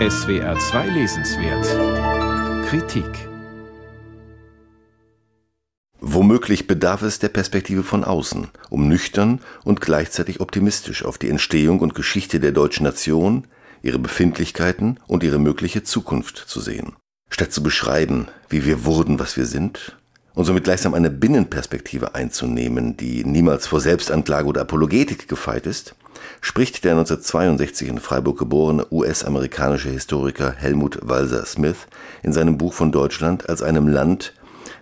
SWR 2 Lesenswert Kritik Womöglich bedarf es der Perspektive von außen, um nüchtern und gleichzeitig optimistisch auf die Entstehung und Geschichte der deutschen Nation, ihre Befindlichkeiten und ihre mögliche Zukunft zu sehen. Statt zu beschreiben, wie wir wurden, was wir sind, und somit gleichsam eine Binnenperspektive einzunehmen, die niemals vor Selbstanklage oder Apologetik gefeit ist, spricht der 1962 in Freiburg geborene US-amerikanische Historiker Helmut Walser Smith in seinem Buch von Deutschland als einem Land,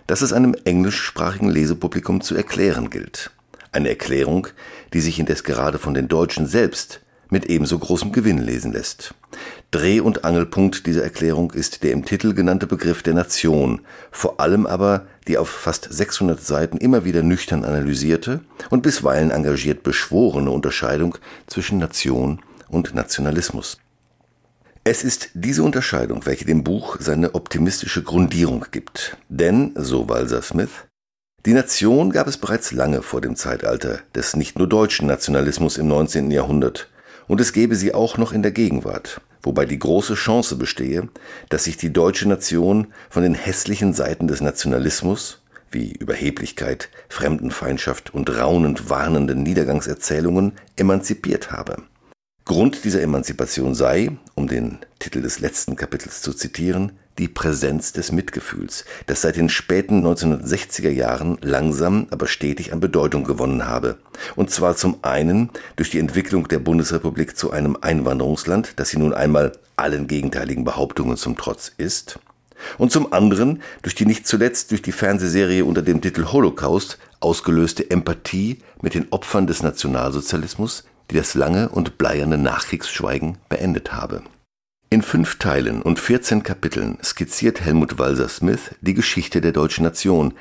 das es einem englischsprachigen Lesepublikum zu erklären gilt. Eine Erklärung, die sich indes gerade von den Deutschen selbst mit ebenso großem Gewinn lesen lässt. Dreh- und Angelpunkt dieser Erklärung ist der im Titel genannte Begriff der Nation, vor allem aber die auf fast 600 Seiten immer wieder nüchtern analysierte und bisweilen engagiert beschworene Unterscheidung zwischen Nation und Nationalismus. Es ist diese Unterscheidung, welche dem Buch seine optimistische Grundierung gibt. Denn, so Walser Smith, die Nation gab es bereits lange vor dem Zeitalter des nicht nur deutschen Nationalismus im 19. Jahrhundert, und es gäbe sie auch noch in der Gegenwart, wobei die große Chance bestehe, dass sich die deutsche Nation von den hässlichen Seiten des Nationalismus, wie Überheblichkeit, Fremdenfeindschaft und raunend warnenden Niedergangserzählungen, emanzipiert habe. Grund dieser Emanzipation sei, um den Titel des letzten Kapitels zu zitieren, die Präsenz des Mitgefühls, das seit den späten 1960er Jahren langsam, aber stetig an Bedeutung gewonnen habe. Und zwar zum einen durch die Entwicklung der Bundesrepublik zu einem Einwanderungsland, das sie nun einmal allen gegenteiligen Behauptungen zum Trotz ist, und zum anderen durch die nicht zuletzt durch die Fernsehserie unter dem Titel Holocaust ausgelöste Empathie mit den Opfern des Nationalsozialismus, die das lange und bleierne Nachkriegsschweigen beendet habe. In fünf Teilen und 14 Kapiteln skizziert Helmut Walser Smith die Geschichte der deutschen Nation.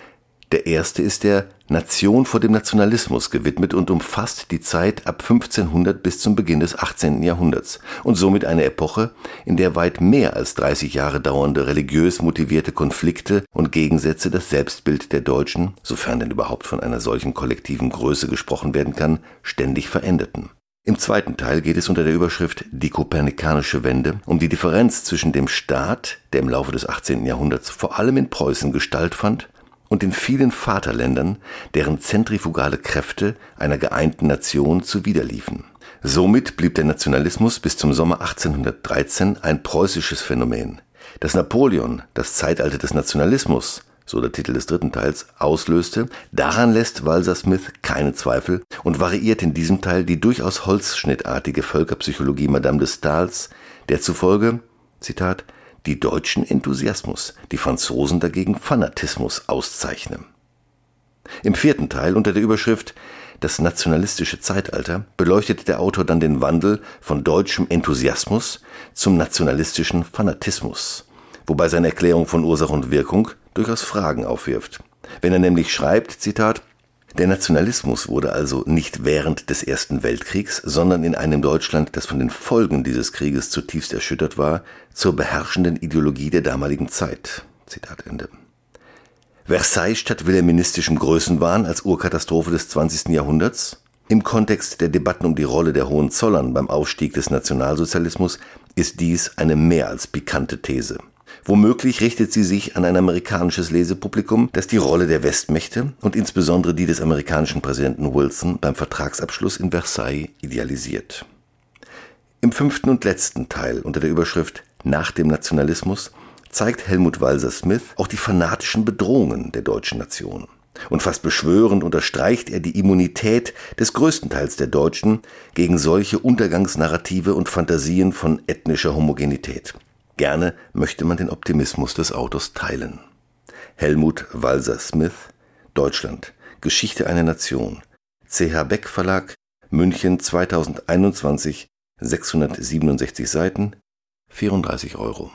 Der erste ist der Nation vor dem Nationalismus gewidmet und umfasst die Zeit ab 1500 bis zum Beginn des 18. Jahrhunderts und somit eine Epoche, in der weit mehr als 30 Jahre dauernde religiös motivierte Konflikte und Gegensätze das Selbstbild der Deutschen, sofern denn überhaupt von einer solchen kollektiven Größe gesprochen werden kann, ständig veränderten. Im zweiten Teil geht es unter der Überschrift Die kopernikanische Wende um die Differenz zwischen dem Staat, der im Laufe des 18. Jahrhunderts vor allem in Preußen Gestalt fand, und den vielen Vaterländern, deren zentrifugale Kräfte einer geeinten Nation zuwiderliefen. Somit blieb der Nationalismus bis zum Sommer 1813 ein preußisches Phänomen. Dass Napoleon das Zeitalter des Nationalismus so der Titel des dritten Teils, auslöste, daran lässt Walser Smith keine Zweifel und variiert in diesem Teil die durchaus holzschnittartige Völkerpsychologie Madame de Stahls, der zufolge, Zitat, die Deutschen Enthusiasmus, die Franzosen dagegen Fanatismus auszeichnen. Im vierten Teil unter der Überschrift Das nationalistische Zeitalter beleuchtet der Autor dann den Wandel von deutschem Enthusiasmus zum nationalistischen Fanatismus, wobei seine Erklärung von Ursache und Wirkung durchaus Fragen aufwirft. Wenn er nämlich schreibt, Zitat, der Nationalismus wurde also nicht während des Ersten Weltkriegs, sondern in einem Deutschland, das von den Folgen dieses Krieges zutiefst erschüttert war, zur beherrschenden Ideologie der damaligen Zeit. Zitat Ende. Versailles statt wilhelministischem Größenwahn als Urkatastrophe des 20. Jahrhunderts? Im Kontext der Debatten um die Rolle der Hohenzollern beim Aufstieg des Nationalsozialismus ist dies eine mehr als pikante These. Womöglich richtet sie sich an ein amerikanisches Lesepublikum, das die Rolle der Westmächte und insbesondere die des amerikanischen Präsidenten Wilson beim Vertragsabschluss in Versailles idealisiert. Im fünften und letzten Teil unter der Überschrift Nach dem Nationalismus zeigt Helmut Walser Smith auch die fanatischen Bedrohungen der deutschen Nation. Und fast beschwörend unterstreicht er die Immunität des größten Teils der Deutschen gegen solche Untergangsnarrative und Fantasien von ethnischer Homogenität. Gerne möchte man den Optimismus des Autors teilen. Helmut Walser Smith, Deutschland, Geschichte einer Nation. CH Beck Verlag, München 2021, 667 Seiten, 34 Euro.